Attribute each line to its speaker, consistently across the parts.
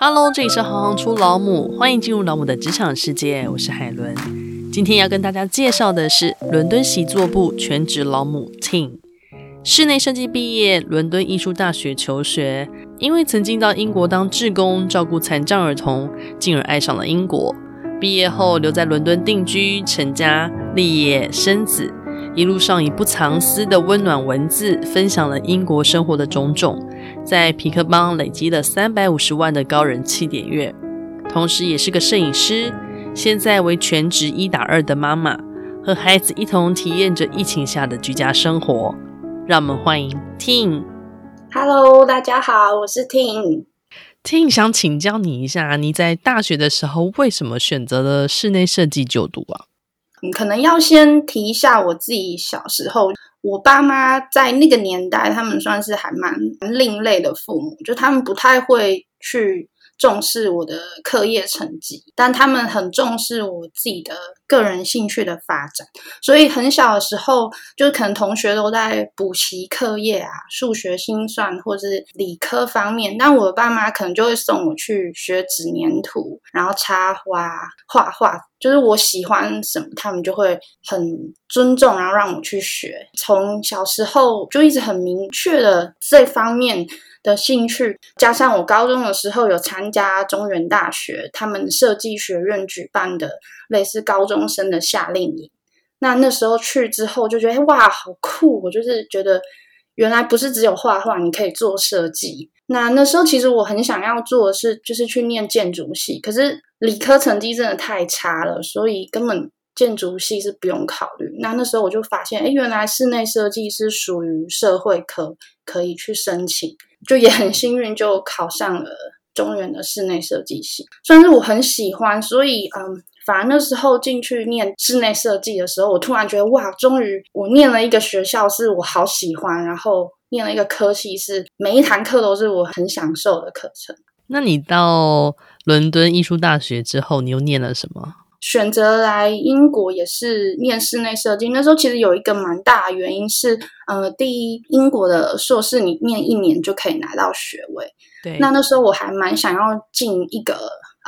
Speaker 1: Hello，这里是行行出老母，欢迎进入老母的职场世界，我是海伦。今天要跟大家介绍的是伦敦习作部全职老母 Ting，室内设计毕业，伦敦艺术大学求学，因为曾经到英国当志工，照顾残障儿童，进而爱上了英国。毕业后留在伦敦定居、成家、立业、生子。一路上以不藏私的温暖文字，分享了英国生活的种种，在皮克邦累积了三百五十万的高人气点阅，同时也是个摄影师。现在为全职一打二的妈妈，和孩子一同体验着疫情下的居家生活。让我们欢迎 Ting。
Speaker 2: Hello，大家好，我是 Ting。
Speaker 1: Ting 想请教你一下，你在大学的时候为什么选择了室内设计就读啊？
Speaker 2: 嗯，可能要先提一下我自己小时候，我爸妈在那个年代，他们算是还蛮另类的父母，就他们不太会去。重视我的课业成绩，但他们很重视我自己的个人兴趣的发展。所以很小的时候，就是可能同学都在补习课业啊，数学、心算或是理科方面，但我爸妈可能就会送我去学纸黏土，然后插花、画画。就是我喜欢什么，他们就会很尊重，然后让我去学。从小时候就一直很明确的这方面的兴趣，加上我高中的时候有参加中原大学他们设计学院举办的类似高中生的夏令营，那那时候去之后就觉得哇，好酷！我就是觉得原来不是只有画画，你可以做设计。那那时候其实我很想要做的是，就是去念建筑系，可是理科成绩真的太差了，所以根本建筑系是不用考虑。那那时候我就发现，哎，原来室内设计是属于社会科，可以去申请，就也很幸运就考上了中原的室内设计系，算是我很喜欢，所以嗯，反而那时候进去念室内设计的时候，我突然觉得哇，终于我念了一个学校是我好喜欢，然后。念了一个科系，是每一堂课都是我很享受的课程。
Speaker 1: 那你到伦敦艺术大学之后，你又念了什么？
Speaker 2: 选择来英国也是念室内设计。那时候其实有一个蛮大的原因是，呃，第一，英国的硕士你念一年就可以拿到学位。
Speaker 1: 对。
Speaker 2: 那那时候我还蛮想要进一个，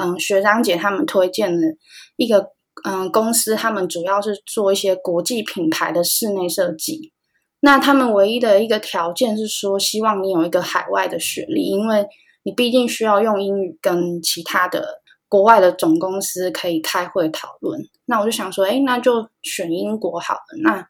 Speaker 2: 嗯、呃，学长姐他们推荐的一个，嗯、呃，公司，他们主要是做一些国际品牌的室内设计。那他们唯一的一个条件是说，希望你有一个海外的学历，因为你毕竟需要用英语跟其他的国外的总公司可以开会讨论。那我就想说，哎，那就选英国好了。那，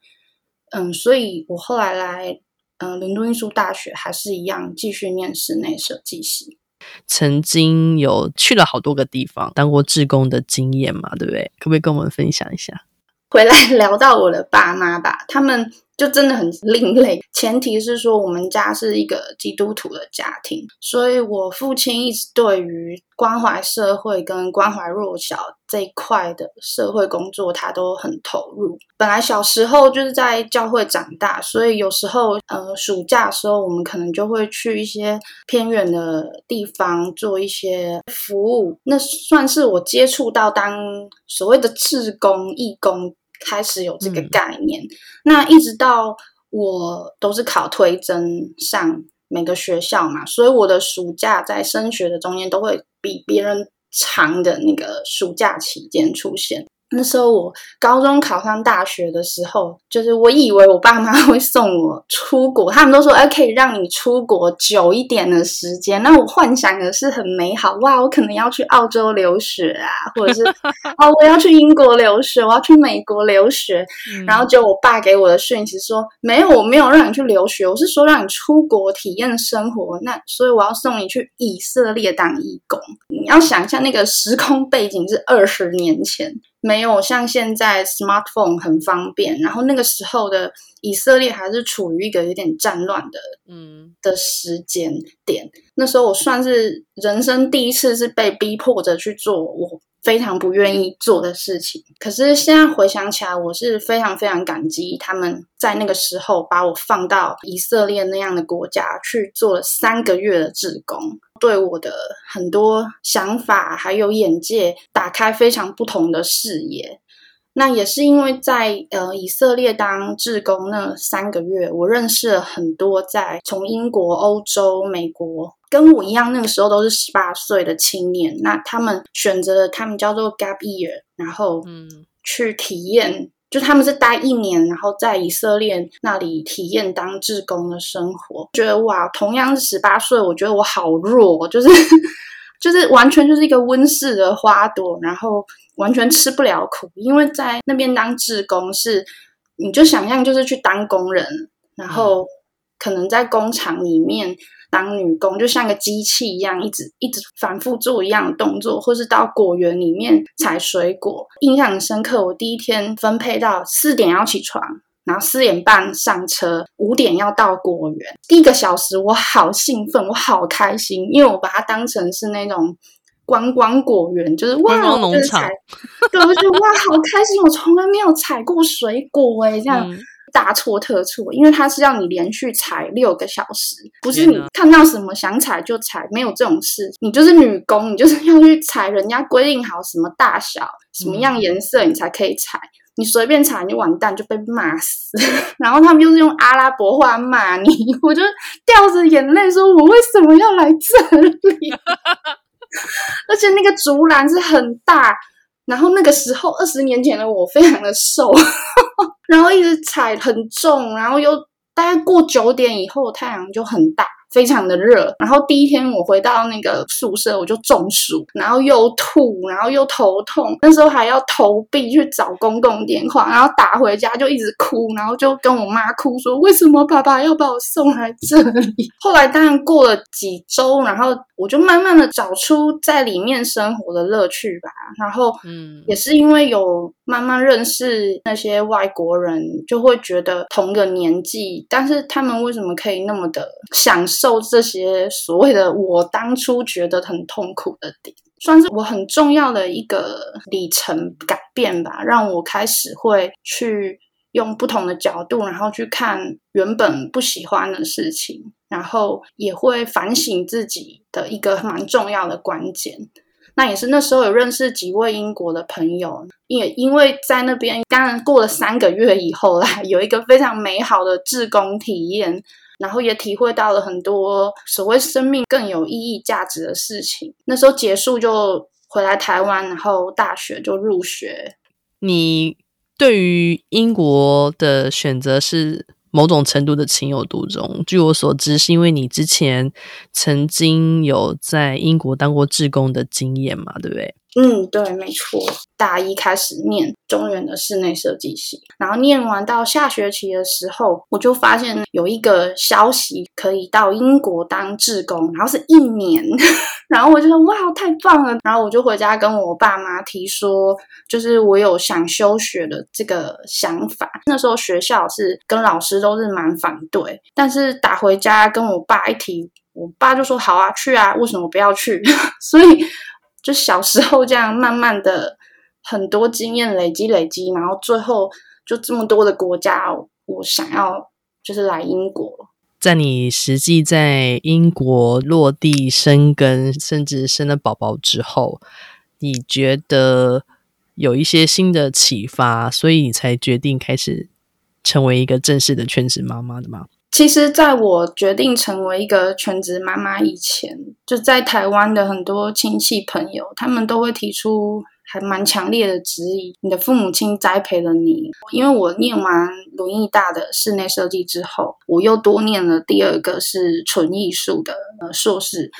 Speaker 2: 嗯，所以我后来来，嗯，伦敦艺术大学还是一样继续念室内设计系。
Speaker 1: 曾经有去了好多个地方，当过志工的经验嘛，对不对？可不可以跟我们分享一下？
Speaker 2: 回来聊到我的爸妈吧，他们。就真的很另类，前提是说我们家是一个基督徒的家庭，所以我父亲一直对于关怀社会跟关怀弱小这一块的社会工作，他都很投入。本来小时候就是在教会长大，所以有时候呃暑假的时候，我们可能就会去一些偏远的地方做一些服务，那算是我接触到当所谓的志工、义工。开始有这个概念，嗯，那一直到我都是考推甄上每个学校嘛，所以我的暑假在升学的中间都会比别人长的那个暑假期间出现。那时候我高中考上大学的时候，就是我以为我爸妈 会送我出国，他们都说哎，可以让你出国久一点的时间。那我幻想的是很美好，哇，我可能要去澳洲留学啊，或者是 哦，我要去英国留学，我要去美国留学。嗯、然后就我爸给我的讯息说，没有，我没有让你去留学，我是说让你出国体验生活。那所以我要送你去以色列当义工。你要想一下那个时空背景是二十年前。没有像现在 smartphone 很方便，然后那个时候的以色列还是处于一个有点战乱的嗯的时间点。那时候我算是人生第一次是被逼迫着去做我非常不愿意做的事情。可是现在回想起来，我是非常非常感激他们在那个时候把我放到以色列那样的国家去做了三个月的志工。对我的很多想法还有眼界打开非常不同的视野。那也是因为在呃以色列当志工那三个月，我认识了很多在从英国、欧洲、美国跟我一样那个时候都是十八岁的青年。那他们选择了他们叫做 gap year，然后嗯去体验，嗯、就他们是待一年，然后在以色列那里体验当志工的生活。觉得哇，同样是十八岁，我觉得我好弱，就是 就是完全就是一个温室的花朵，然后。完全吃不了苦，因为在那边当志工是，你就想象就是去当工人，然后可能在工厂里面当女工，就像个机器一样，一直一直反复做一样的动作，或是到果园里面采水果。印象很深刻，我第一天分配到四点要起床，然后四点半上车，五点要到果园。第一个小时我好兴奋，我好开心，因为我把它当成是那种。观光果园就是哇，农场，对，我觉得哇，好开心！我从来没有采过水果哎，这样、嗯、大错特错，因为它是要你连续采六个小时，不是你看到什么想采就采，没有这种事。你就是女工，你就是要去采，人家规定好什么大小、什么样颜色，你才可以采。你随便采，你完蛋就被骂死。然后他们又是用阿拉伯话骂你，我就掉着眼泪说：“我为什么要来这里？” 而且那个竹篮是很大，然后那个时候二十年前的我非常的瘦，然后一直踩很重，然后又大概过九点以后太阳就很大。非常的热，然后第一天我回到那个宿舍，我就中暑，然后又吐，然后又头痛，那时候还要投币去找公共电话，然后打回家就一直哭，然后就跟我妈哭说，为什么爸爸要把我送来这里？后来当然过了几周，然后我就慢慢的找出在里面生活的乐趣吧，然后嗯，也是因为有慢慢认识那些外国人，就会觉得同个年纪，但是他们为什么可以那么的享受？受这些所谓的我当初觉得很痛苦的点，算是我很重要的一个里程改变吧，让我开始会去用不同的角度，然后去看原本不喜欢的事情，然后也会反省自己的一个蛮重要的关键。那也是那时候有认识几位英国的朋友，也因为在那边，当然过了三个月以后啦，有一个非常美好的志工体验。然后也体会到了很多所谓生命更有意义、价值的事情。那时候结束就回来台湾，然后大学就入学。
Speaker 1: 你对于英国的选择是某种程度的情有独钟。据我所知，是因为你之前曾经有在英国当过志工的经验嘛，对不对？
Speaker 2: 嗯，对，没错。大一开始念中原的室内设计系，然后念完到下学期的时候，我就发现有一个消息可以到英国当志工，然后是一年，然后我就说哇，太棒了！然后我就回家跟我爸妈提说，就是我有想休学的这个想法。那时候学校是跟老师都是蛮反对，但是打回家跟我爸一提，我爸就说好啊，去啊，为什么不要去？所以。就小时候这样，慢慢的很多经验累积累积，然后最后就这么多的国家，我想要就是来英国。
Speaker 1: 在你实际在英国落地生根，甚至生了宝宝之后，你觉得有一些新的启发，所以你才决定开始成为一个正式的全职妈妈的吗？
Speaker 2: 其实，在我决定成为一个全职妈妈以前，就在台湾的很多亲戚朋友，他们都会提出还蛮强烈的质疑：你的父母亲栽培了你。因为我念完鲁艺大的室内设计之后，我又多念了第二个是纯艺术的呃硕士。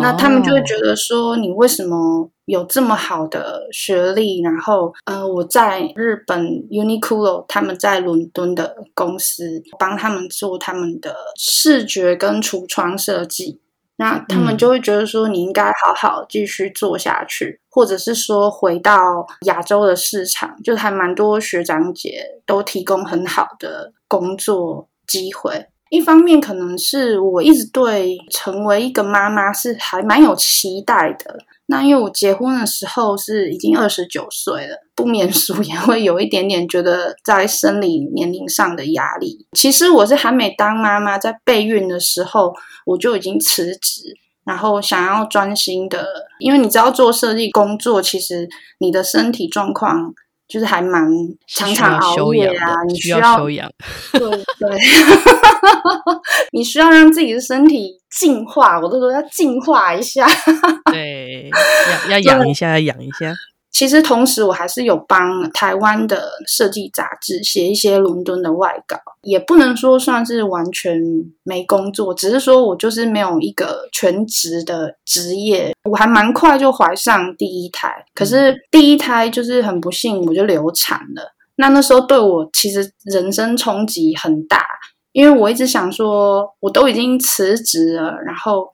Speaker 2: 那他们就会觉得说，你为什么有这么好的学历？然后，呃，我在日本 Uniqlo，他们在伦敦的公司帮他们做他们的视觉跟橱窗设计。那他们就会觉得说，你应该好好继续做下去，嗯、或者是说回到亚洲的市场，就还蛮多学长姐都提供很好的工作机会。一方面可能是我一直对成为一个妈妈是还蛮有期待的。那因为我结婚的时候是已经二十九岁了，不免俗也会有一点点觉得在生理年龄上的压力。其实我是还没当妈妈，在备孕的时候我就已经辞职，然后想要专心的，因为你知道做设计工作，其实你的身体状况就是还蛮常常熬夜啊，你需要
Speaker 1: 休养，
Speaker 2: 对 对，你需要让自己的身体净化，我都说要净化一下，
Speaker 1: 对，要要养一下，要养一下。
Speaker 2: 其实同时，我还是有帮台湾的设计杂志写一些伦敦的外稿，也不能说算是完全没工作，只是说我就是没有一个全职的职业。我还蛮快就怀上第一胎，可是第一胎就是很不幸，我就流产了。那那时候对我其实人生冲击很大，因为我一直想说，我都已经辞职了，然后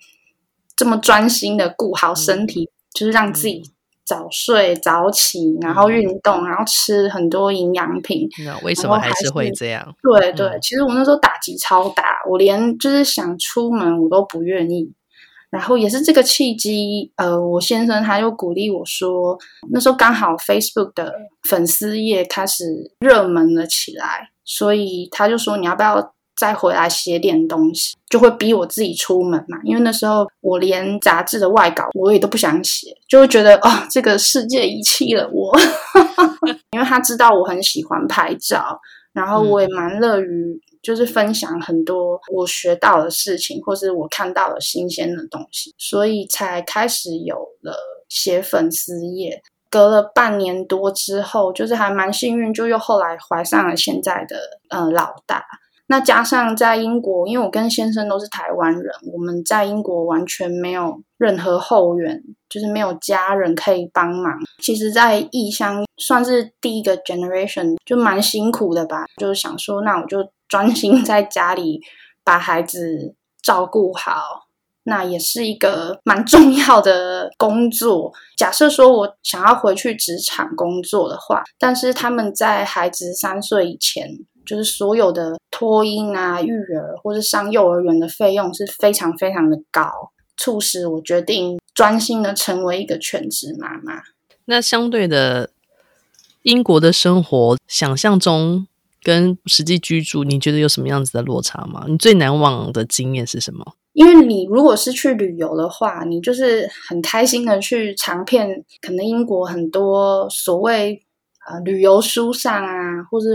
Speaker 2: 这么专心的顾好身体，就是让自己。早睡早起，然后运动，嗯、然后吃很多营养品。
Speaker 1: 那为什么还是会这样？
Speaker 2: 对对，嗯、其实我那时候打击超大，我连就是想出门我都不愿意。然后也是这个契机，呃，我先生他就鼓励我说，那时候刚好 Facebook 的粉丝页开始热门了起来，所以他就说你要不要？再回来写点东西，就会逼我自己出门嘛。因为那时候我连杂志的外稿我也都不想写，就会觉得哦，这个世界遗弃了我。因为他知道我很喜欢拍照，然后我也蛮乐于就是分享很多我学到的事情，或是我看到的新鲜的东西，所以才开始有了写粉丝页。隔了半年多之后，就是还蛮幸运，就又后来怀上了现在的呃老大。那加上在英国，因为我跟先生都是台湾人，我们在英国完全没有任何后援，就是没有家人可以帮忙。其实，在异乡算是第一个 generation，就蛮辛苦的吧。就是想说，那我就专心在家里把孩子照顾好，那也是一个蛮重要的工作。假设说我想要回去职场工作的话，但是他们在孩子三岁以前。就是所有的托婴啊、育儿或是上幼儿园的费用是非常非常的高，促使我决定专心的成为一个全职妈妈。
Speaker 1: 那相对的，英国的生活想象中跟实际居住，你觉得有什么样子的落差吗？你最难忘的经验是什么？
Speaker 2: 因为你如果是去旅游的话，你就是很开心的去尝遍，可能英国很多所谓呃旅游书上啊，或者。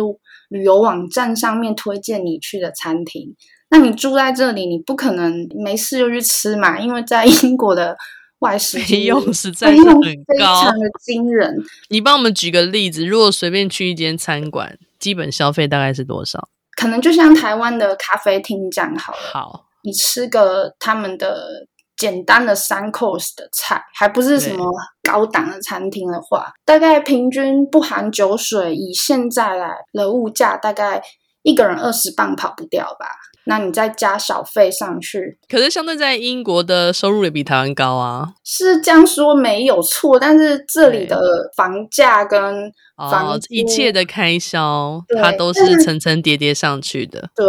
Speaker 2: 旅游网站上面推荐你去的餐厅，那你住在这里，你不可能没事就去吃嘛，因为在 英国的外食费用实在是很高，非常的惊人。
Speaker 1: 你帮我们举个例子，如果随便去一间餐馆，基本消费大概是多少？
Speaker 2: 可能就像台湾的咖啡厅这样好了。
Speaker 1: 好，
Speaker 2: 你吃个他们的。简单的三 course 的菜，还不是什么高档的餐厅的话，大概平均不含酒水，以现在来的物价，大概一个人二十磅跑不掉吧？那你再加小费上去，
Speaker 1: 可是相对在英国的收入也比台湾高啊，
Speaker 2: 是这样说没有错，但是这里的房价跟房、
Speaker 1: 哦、一切的开销，它都是层层叠叠上去的。
Speaker 2: 对，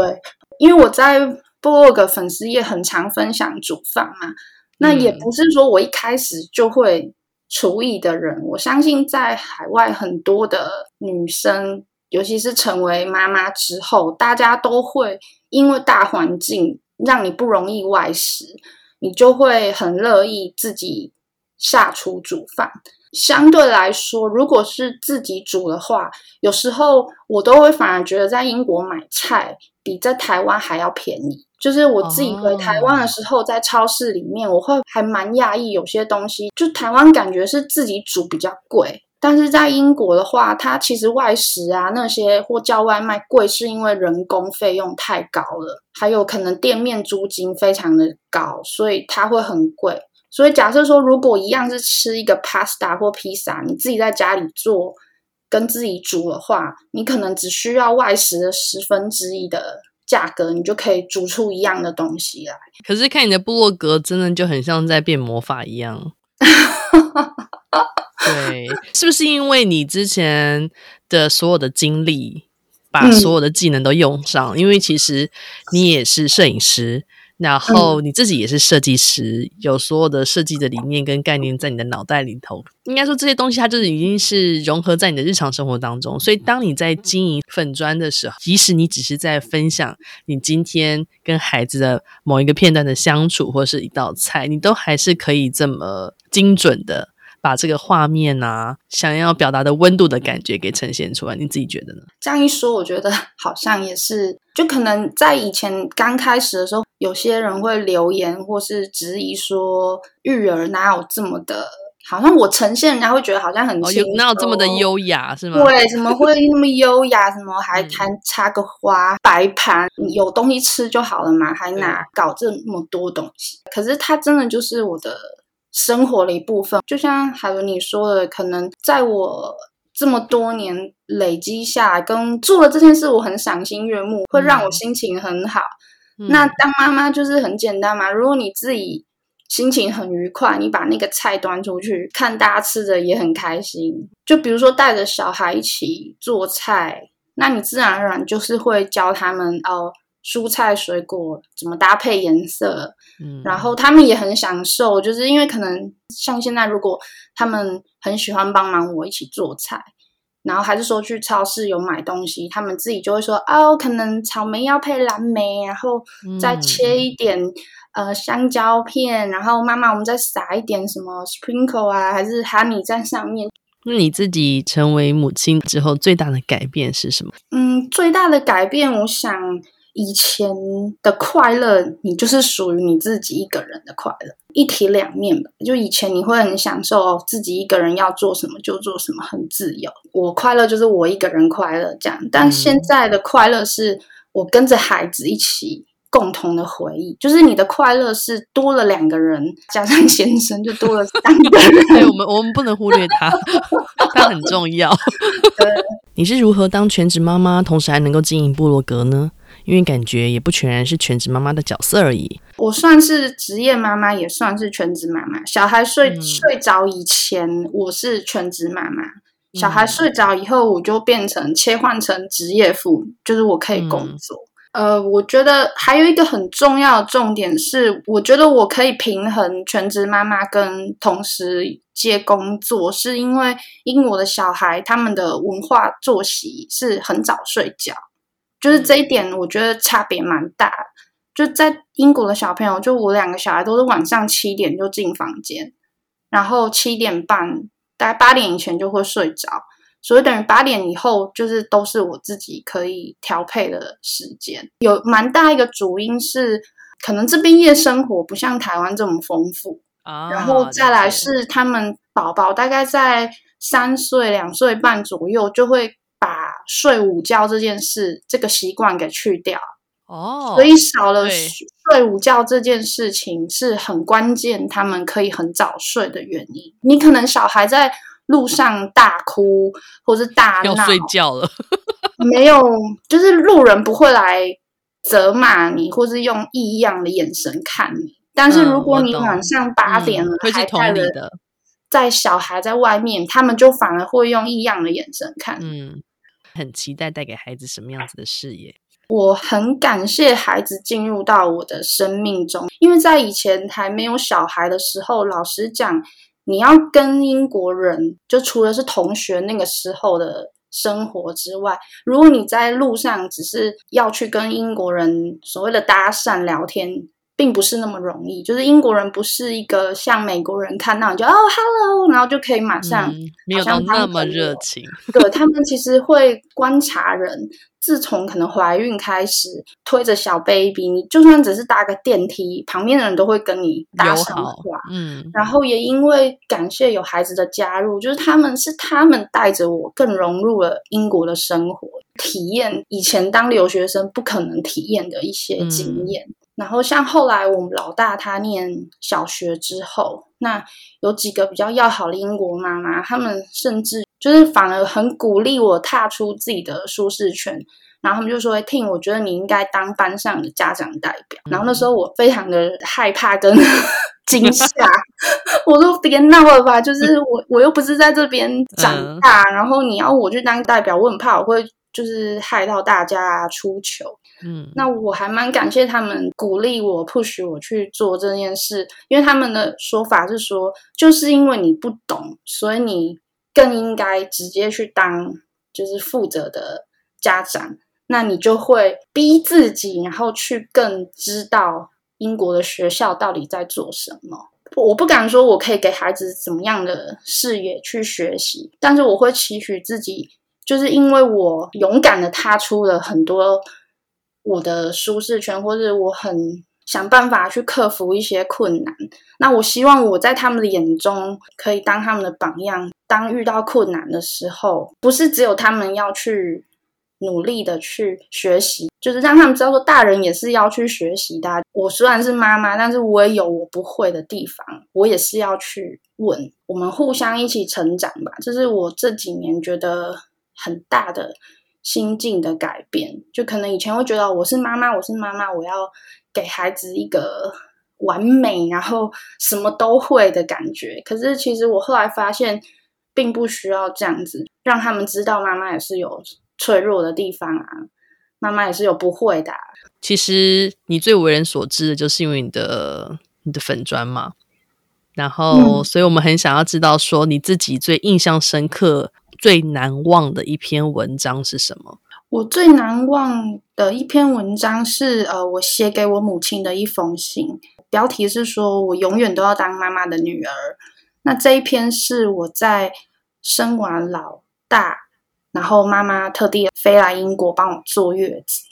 Speaker 2: 因为我在。部落格粉丝也很常分享煮饭嘛，那也不是说我一开始就会厨艺的人。嗯、我相信在海外很多的女生，尤其是成为妈妈之后，大家都会因为大环境让你不容易外食，你就会很乐意自己下厨煮饭。相对来说，如果是自己煮的话，有时候我都会反而觉得在英国买菜比在台湾还要便宜。就是我自己回台湾的时候，在超市里面，我会还蛮讶异，有些东西就台湾感觉是自己煮比较贵，但是在英国的话，它其实外食啊那些或叫外卖贵，是因为人工费用太高了，还有可能店面租金非常的高，所以它会很贵。所以假设说，如果一样是吃一个 pasta 或披萨，你自己在家里做跟自己煮的话，你可能只需要外食的十分之一的。价格你就可以煮出一样的东西来。
Speaker 1: 可是看你的部落格，真的就很像在变魔法一样。对，是不是因为你之前的所有的经历，把所有的技能都用上？嗯、因为其实你也是摄影师。然后你自己也是设计师，嗯、有所有的设计的理念跟概念在你的脑袋里头。应该说这些东西，它就是已经是融合在你的日常生活当中。所以当你在经营粉砖的时候，即使你只是在分享你今天跟孩子的某一个片段的相处，或是一道菜，你都还是可以这么精准的把这个画面啊，想要表达的温度的感觉给呈现出来？你自己觉得呢？
Speaker 2: 这样一说，我觉得 好像也是，就可能在以前刚开始的时候，有些人会留言或是质疑说，育儿哪有这么的。好像我呈现，人家会觉得好像很轻松，
Speaker 1: 哪有这么的优雅是吗？
Speaker 2: 对，怎么会那么优雅？什么还还插个花、摆盘，有东西吃就好了嘛，还哪搞这么多东西？可是它真的就是我的生活的一部分。就像海伦你说的，可能在我这么多年累积下来，跟做了这件事，我很赏心悦目，会让我心情很好。嗯、那当妈妈就是很简单嘛，如果你自己。心情很愉快，你把那个菜端出去，看大家吃的也很开心。就比如说带着小孩一起做菜，那你自然而然就是会教他们哦，蔬菜水果怎么搭配颜色，嗯，然后他们也很享受，就是因为可能像现在，如果他们很喜欢帮忙我一起做菜，然后还是说去超市有买东西，他们自己就会说哦，可能草莓要配蓝莓，然后再切一点。嗯呃，香蕉片，然后妈妈，我们再撒一点什么 sprinkle 啊，还是 honey 在上面。
Speaker 1: 那你自己成为母亲之后，最大的改变是什么？
Speaker 2: 嗯，最大的改变，我想以前的快乐，你就是属于你自己一个人的快乐，一体两面吧。就以前你会很享受自己一个人要做什么就做什么，很自由。我快乐就是我一个人快乐这样，但现在的快乐是我跟着孩子一起。共同的回忆，就是你的快乐是多了两个人，加上先生就多了三个人。
Speaker 1: 对，我们我们不能忽略他，他很重要。你是如何当全职妈妈，同时还能够经营部落格呢？因为感觉也不全然是全职妈妈的角色而已。
Speaker 2: 我算是职业妈妈，也算是全职妈妈。小孩睡、嗯、睡着以前，我是全职妈妈；小孩睡着以后，我就变成切换成职业妇女，就是我可以工作。嗯呃，我觉得还有一个很重要的重点是，我觉得我可以平衡全职妈妈跟同时接工作，是因为英国的小孩他们的文化作息是很早睡觉，就是这一点我觉得差别蛮大。就在英国的小朋友，就我两个小孩都是晚上七点就进房间，然后七点半大概八点以前就会睡着。所以等于八点以后，就是都是我自己可以调配的时间。有蛮大一个主因是，可能这边夜生活不像台湾这么丰富啊。然后再来是他们宝宝大概在三岁、两岁半左右，就会把睡午觉这件事这个习惯给去掉哦。所以少了睡午觉这件事情是很关键，他们可以很早睡的原因。你可能小孩在。路上大哭或是大闹，
Speaker 1: 要睡觉了。
Speaker 2: 没有，就是路人不会来责骂你，或是用异样的眼神看你。但是如果你晚上八点了，
Speaker 1: 嗯、会是同理的，
Speaker 2: 在小孩在外面，他们就反而会用异样的眼神看。
Speaker 1: 嗯，很期待带给孩子什么样子的视野。
Speaker 2: 我很感谢孩子进入到我的生命中，因为在以前还没有小孩的时候，老实讲。你要跟英国人，就除了是同学那个时候的生活之外，如果你在路上只是要去跟英国人所谓的搭讪聊天，并不是那么容易。就是英国人不是一个像美国人看到你就哦，hello，然后就可以马上，
Speaker 1: 嗯，没有到那么热情。
Speaker 2: 对，他们其实会观察人。自从可能怀孕开始，推着小 baby，你就算只是搭个电梯，旁边的人都会跟你搭上话。嗯，然后也因为感谢有孩子的加入，就是他们是他们带着我更融入了英国的生活，体验以前当留学生不可能体验的一些经验。嗯。然后像后来我们老大他念小学之后，那有几个比较要好的英国妈妈，他们甚至。就是反而很鼓励我踏出自己的舒适圈，然后他们就说：“会听，我觉得你应该当班上的家长代表。”然后那时候我非常的害怕跟 惊吓，我说别闹了吧，就是我我又不是在这边长大，然后你要我去当代表，我很怕我会就是害到大家出糗。嗯，那我还蛮感谢他们鼓励我、push 我去做这件事，因为他们的说法是说，就是因为你不懂，所以你。更应该直接去当就是负责的家长，那你就会逼自己，然后去更知道英国的学校到底在做什么。我不敢说我可以给孩子怎么样的视野去学习，但是我会期许自己，就是因为我勇敢的踏出了很多我的舒适圈，或者我很想办法去克服一些困难。那我希望我在他们的眼中可以当他们的榜样。当遇到困难的时候，不是只有他们要去。努力的去学习，就是让他们知道说，大人也是要去学习的。我虽然是妈妈，但是我也有我不会的地方，我也是要去问。我们互相一起成长吧，这是我这几年觉得很大的心境的改变。就可能以前会觉得我是妈妈，我是妈妈，我要给孩子一个完美，然后什么都会的感觉。可是其实我后来发现，并不需要这样子，让他们知道妈妈也是有。脆弱的地方啊，妈妈也是有不会的啊。
Speaker 1: 其实你最为人所知的，就是因为你的你的粉砖嘛。然后，嗯，所以我们很想要知道，说你自己最印象深刻、最难忘的一篇文章是什么？
Speaker 2: 我最难忘的一篇文章是，呃，我写给我母亲的一封信，标题是说我永远都要当妈妈的女儿。那这一篇是我在生完老大。然后妈妈特地飞来英国帮我坐月子，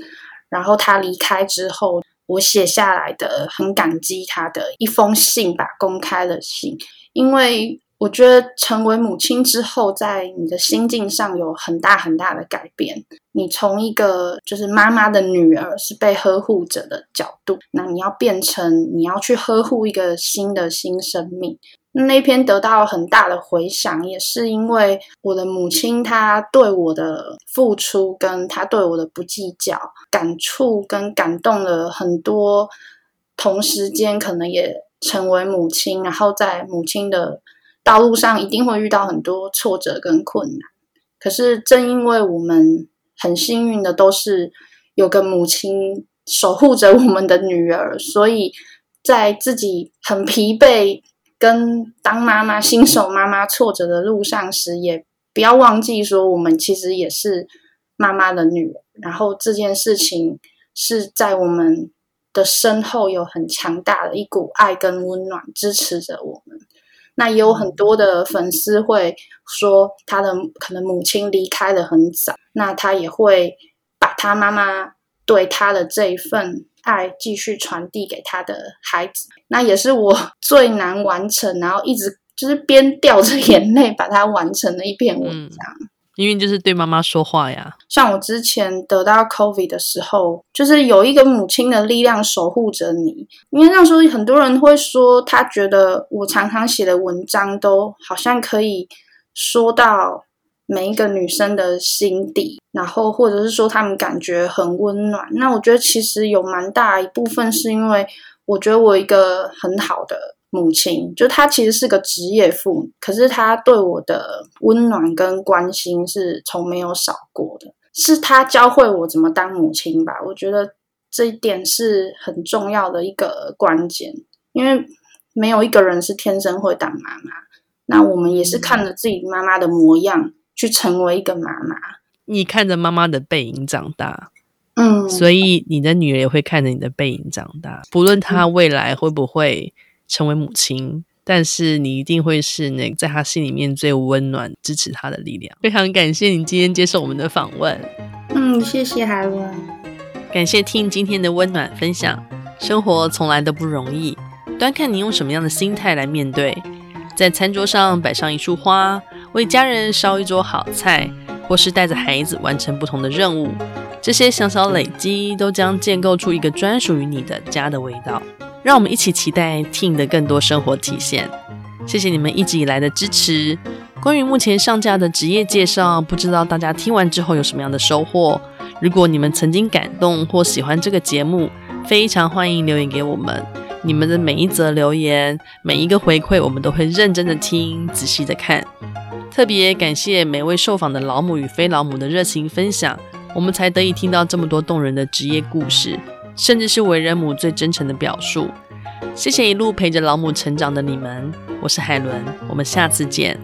Speaker 2: 然后她离开之后，我写下来的很感激她的一封信吧，公开的信。因为我觉得成为母亲之后，在你的心境上有很大很大的改变。你从一个就是妈妈的女儿，是被呵护者的角度，那你要变成你要去呵护一个新的新生命。那篇得到很大的回响，也是因为我的母亲她对我的付出，跟她对我的不计较，感触跟感动了很多。同时间可能也成为母亲，然后在母亲的道路上一定会遇到很多挫折跟困难。可是正因为我们很幸运的都是有个母亲守护着我们的女儿，所以在自己很疲惫。跟当妈妈、新手妈妈挫折的路上时，也不要忘记说，我们其实也是妈妈的女儿。然后这件事情是在我们的身后有很强大的一股爱跟温暖支持着我们。那也有很多的粉丝会说，他的可能母亲离开的很早，那他也会把他妈妈对他的这一份。爱继续传递给他的孩子，那也是我 最难完成，然后一直就是边掉着眼泪把它完成的一篇文章。嗯，
Speaker 1: 因为就是对妈妈说话呀。
Speaker 2: 像我之前得到 COVID 的时候，就是有一个母亲的力量守护着你。因为那时候很多人会说，他觉得我常常写的文章都好像可以说到。每一个女生的心底，然后或者是说她们感觉很温暖。那我觉得其实有蛮大一部分是因为我觉得我一个很好的母亲，就她其实是个职业妇女，可是她对我的温暖跟关心是从没有少过的。是她教会我怎么当母亲吧？我觉得这一点是很重要的一个关键，因为没有一个人是天生会当妈妈。那我们也是看着自己妈妈的模样。去成为一个妈妈，
Speaker 1: 你看着妈妈的背影长大，
Speaker 2: 嗯，
Speaker 1: 所以你的女儿也会看着你的背影长大。不论她未来会不会成为母亲，但是你一定会是那个在她心里面最温暖、支持她的力量。非常感谢你今天接受我们的访问，
Speaker 2: 嗯，谢谢海伦，
Speaker 1: 感谢听今天的温暖分享。生活从来都不容易，端看你用什么样的心态来面对。在餐桌上摆上一束花，为家人烧一桌好菜，或是带着孩子完成不同的任务，这些小小累积都将建构出一个专属于你的家的味道。让我们一起期待 Teen 的更多生活体现。谢谢你们一直以来的支持。关于目前上架的职业介绍，不知道大家听完之后有什么样的收获？如果你们曾经感动或喜欢这个节目，非常欢迎留言给我们。你们的每一则留言，每一个回馈，我们都会认真的听，仔细的看。特别感谢每位受访的老母与非老母的热情分享，我们才得以听到这么多动人的职业故事，甚至是为人母最真诚的表述。谢谢一路陪着老母成长的你们，我是海伦，我们下次见。